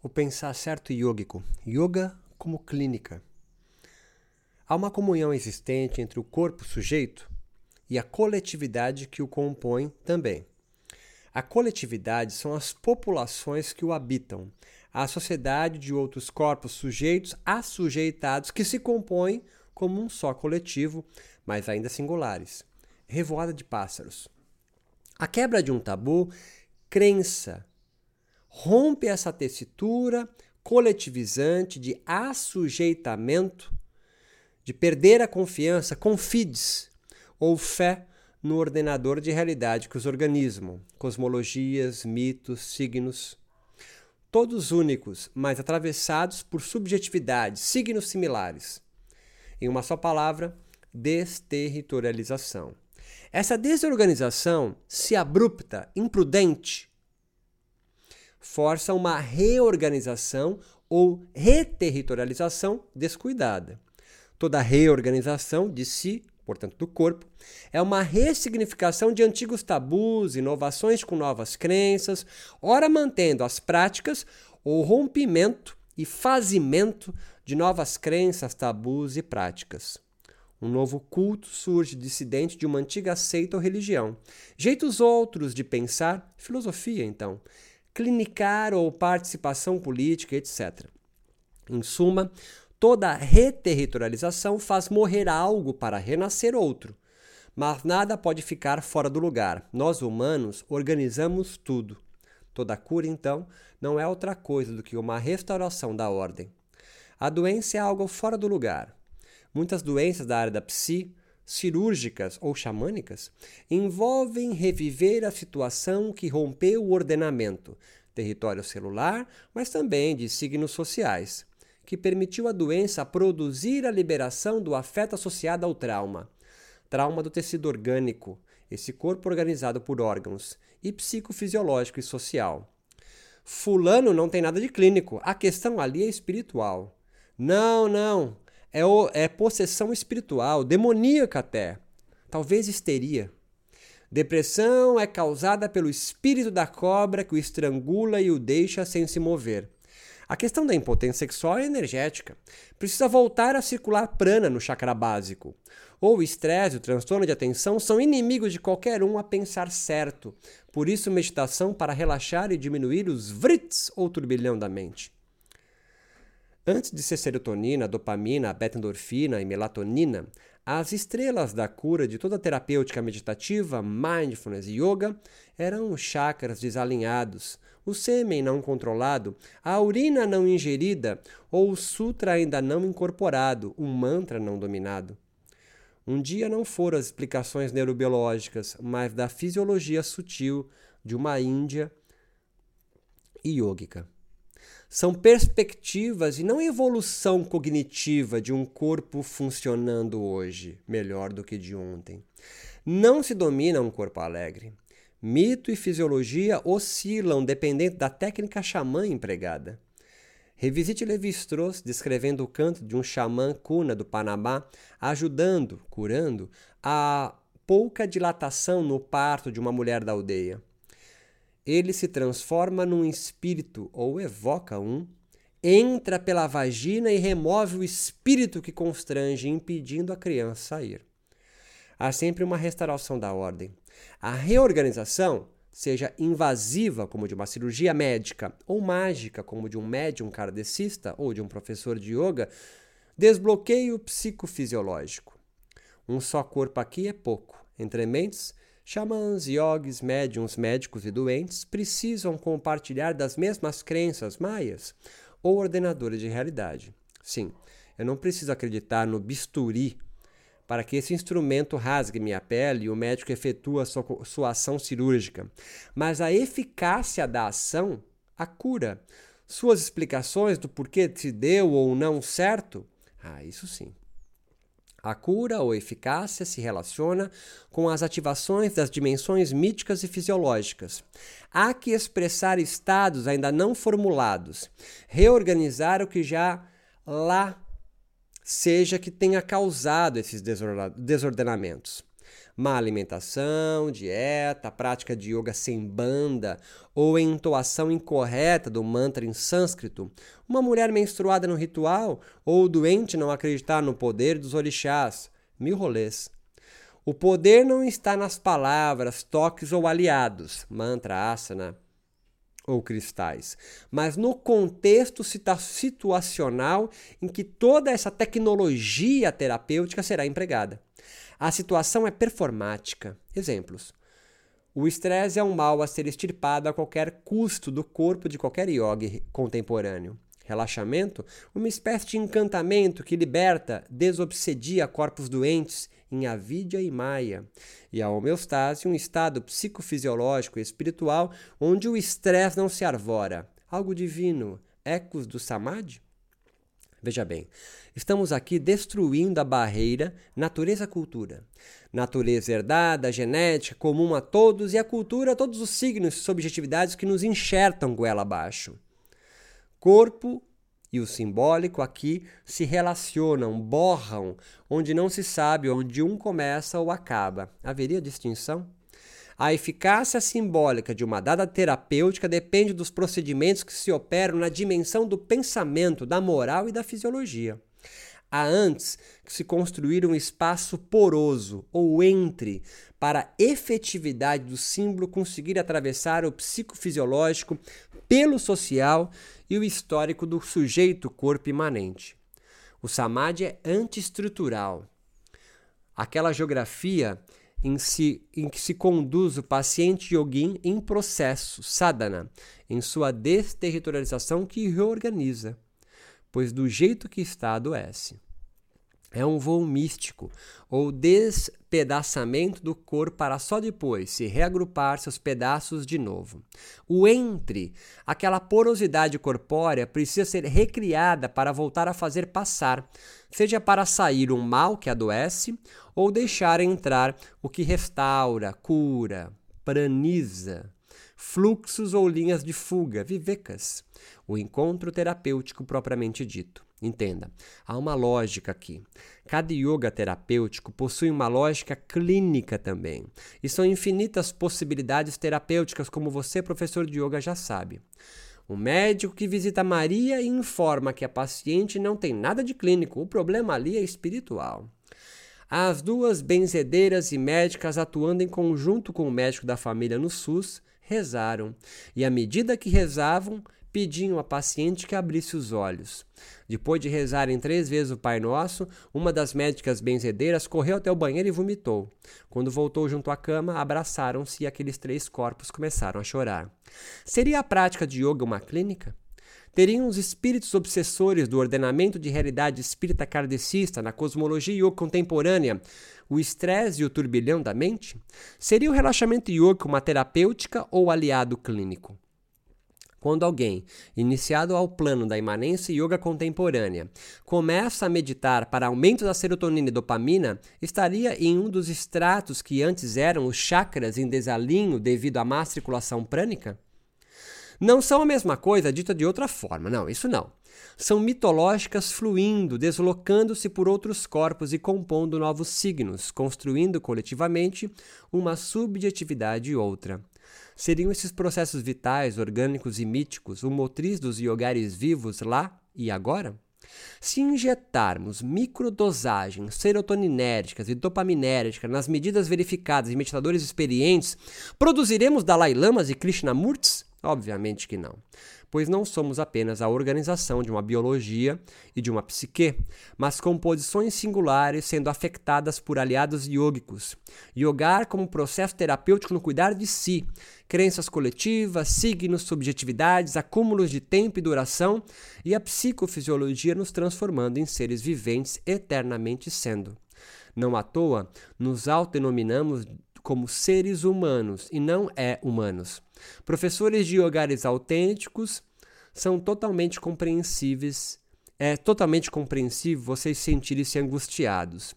o pensar certo yógico, yoga como clínica. Há uma comunhão existente entre o corpo sujeito e a coletividade que o compõe também. A coletividade são as populações que o habitam, a sociedade de outros corpos sujeitos assujeitados que se compõem como um só coletivo, mas ainda singulares. Revoada de pássaros. A quebra de um tabu, crença, rompe essa tessitura coletivizante de assujeitamento, de perder a confiança, confides ou fé no ordenador de realidade que os organizam, cosmologias, mitos, signos, todos únicos, mas atravessados por subjetividades, signos similares. Em uma só palavra, desterritorialização. Essa desorganização, se abrupta, imprudente, força uma reorganização ou reterritorialização descuidada. Toda reorganização de si, portanto do corpo, é uma ressignificação de antigos tabus, inovações com novas crenças, ora mantendo as práticas ou rompimento e fazimento de novas crenças, tabus e práticas. Um novo culto surge dissidente de uma antiga seita ou religião. Jeitos outros de pensar, filosofia então, clinicar ou participação política, etc. Em suma, toda reterritorialização faz morrer algo para renascer outro. Mas nada pode ficar fora do lugar. Nós humanos organizamos tudo. Toda cura, então, não é outra coisa do que uma restauração da ordem. A doença é algo fora do lugar. Muitas doenças da área da psi cirúrgicas ou xamânicas envolvem reviver a situação que rompeu o ordenamento, território celular, mas também de signos sociais, que permitiu à doença produzir a liberação do afeto associado ao trauma. Trauma do tecido orgânico, esse corpo organizado por órgãos, e psicofisiológico e social. Fulano não tem nada de clínico, a questão ali é espiritual. Não, não. É, o, é possessão espiritual, demoníaca até. Talvez histeria. Depressão é causada pelo espírito da cobra que o estrangula e o deixa sem se mover. A questão da impotência sexual é energética. Precisa voltar a circular prana no chakra básico. Ou o estresse o transtorno de atenção são inimigos de qualquer um a pensar certo. Por isso, meditação para relaxar e diminuir os vrits ou turbilhão da mente. Antes de ser serotonina, dopamina, beta-endorfina e melatonina, as estrelas da cura de toda terapêutica meditativa, mindfulness e yoga eram os chakras desalinhados, o sêmen não controlado, a urina não ingerida ou o sutra ainda não incorporado, um mantra não dominado. Um dia não foram as explicações neurobiológicas, mas da fisiologia sutil de uma Índia yógica são perspectivas e não evolução cognitiva de um corpo funcionando hoje melhor do que de ontem. Não se domina um corpo alegre. Mito e fisiologia oscilam dependendo da técnica xamã empregada. Revisite Levi-Strauss descrevendo o canto de um xamã cuna do Panamá, ajudando, curando, a pouca dilatação no parto de uma mulher da aldeia ele se transforma num espírito ou evoca um, entra pela vagina e remove o espírito que constrange, impedindo a criança sair. Há sempre uma restauração da ordem. A reorganização, seja invasiva, como de uma cirurgia médica, ou mágica, como de um médium kardecista ou de um professor de yoga, desbloqueio psicofisiológico. Um só corpo aqui é pouco. Entre mentes, Xamãs, yogis, médiums, médicos e doentes precisam compartilhar das mesmas crenças maias ou ordenadores de realidade. Sim, eu não preciso acreditar no bisturi para que esse instrumento rasgue minha pele e o médico efetue a sua, sua ação cirúrgica, mas a eficácia da ação, a cura, suas explicações do porquê se deu ou não certo, ah, isso sim. A cura ou eficácia se relaciona com as ativações das dimensões míticas e fisiológicas. Há que expressar estados ainda não formulados, reorganizar o que já lá seja que tenha causado esses desordenamentos. Má alimentação, dieta, prática de yoga sem banda ou entoação incorreta do mantra em sânscrito, uma mulher menstruada no ritual ou doente não acreditar no poder dos orixás, mil rolês. O poder não está nas palavras, toques ou aliados, mantra, asana ou cristais, mas no contexto situacional em que toda essa tecnologia terapêutica será empregada. A situação é performática. Exemplos. O estresse é um mal a ser extirpado a qualquer custo do corpo de qualquer yogi contemporâneo. Relaxamento, uma espécie de encantamento que liberta, desobsedia corpos doentes em avidya e maya, e a homeostase, um estado psicofisiológico e espiritual onde o estresse não se arvora. Algo divino, ecos do samadhi? Veja bem, estamos aqui destruindo a barreira natureza-cultura. Natureza herdada, genética, comum a todos, e a cultura, todos os signos e subjetividades que nos enxertam goela abaixo. Corpo e o simbólico aqui se relacionam, borram, onde não se sabe onde um começa ou acaba. Haveria distinção? A eficácia simbólica de uma dada terapêutica depende dos procedimentos que se operam na dimensão do pensamento, da moral e da fisiologia. Há antes que se construir um espaço poroso ou entre para a efetividade do símbolo conseguir atravessar o psicofisiológico pelo social e o histórico do sujeito corpo imanente. O samadhi é antiestrutural. Aquela geografia em, si, em que se conduz o paciente yogin em processo, sadhana, em sua desterritorialização que reorganiza, pois do jeito que está adoece. É um voo místico, ou despedaçamento do corpo para só depois se reagrupar seus pedaços de novo. O entre, aquela porosidade corpórea, precisa ser recriada para voltar a fazer passar, seja para sair um mal que adoece, ou deixar entrar o que restaura, cura, praniza, fluxos ou linhas de fuga, vivecas, o encontro terapêutico propriamente dito. Entenda, há uma lógica aqui. Cada yoga terapêutico possui uma lógica clínica também. E são infinitas possibilidades terapêuticas, como você, professor de yoga, já sabe. O médico que visita Maria e informa que a paciente não tem nada de clínico, o problema ali é espiritual. As duas benzedeiras e médicas atuando em conjunto com o médico da família no SUS rezaram, e à medida que rezavam, pediam à paciente que abrisse os olhos. Depois de rezarem três vezes o Pai Nosso, uma das médicas benzedeiras correu até o banheiro e vomitou. Quando voltou junto à cama, abraçaram-se e aqueles três corpos começaram a chorar. Seria a prática de yoga uma clínica? Teriam os espíritos obsessores do ordenamento de realidade espírita kardecista na cosmologia yoga contemporânea o estresse e o turbilhão da mente? Seria o relaxamento yoga uma terapêutica ou aliado clínico? Quando alguém, iniciado ao plano da imanência yoga contemporânea, começa a meditar para aumento da serotonina e dopamina, estaria em um dos estratos que antes eram os chakras em desalinho devido à má circulação prânica? Não são a mesma coisa dita de outra forma, não, isso não. São mitológicas fluindo, deslocando-se por outros corpos e compondo novos signos, construindo coletivamente uma subjetividade e outra. Seriam esses processos vitais, orgânicos e míticos o motriz dos yogares vivos lá e agora? Se injetarmos microdosagens serotoninérgicas e dopaminérgicas nas medidas verificadas em meditadores experientes, produziremos Dalai Lamas e Krishnamurtis? Obviamente que não pois não somos apenas a organização de uma biologia e de uma psique, mas composições singulares sendo afetadas por aliados yogicos. Yogar como processo terapêutico no cuidar de si, crenças coletivas, signos, subjetividades, acúmulos de tempo e duração, e a psicofisiologia nos transformando em seres viventes eternamente sendo. Não à toa, nos autodenominamos como seres humanos e não é humanos. Professores de yogares autênticos são totalmente compreensíveis. É totalmente compreensível vocês sentirem-se angustiados.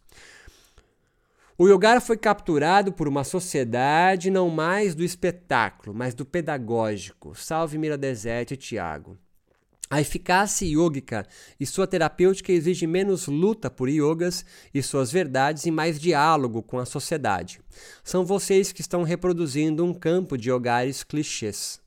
O yogar foi capturado por uma sociedade não mais do espetáculo, mas do pedagógico. Salve Mira Desete e Tiago. A eficácia yógica e sua terapêutica exige menos luta por yogas e suas verdades e mais diálogo com a sociedade. São vocês que estão reproduzindo um campo de hogares clichês.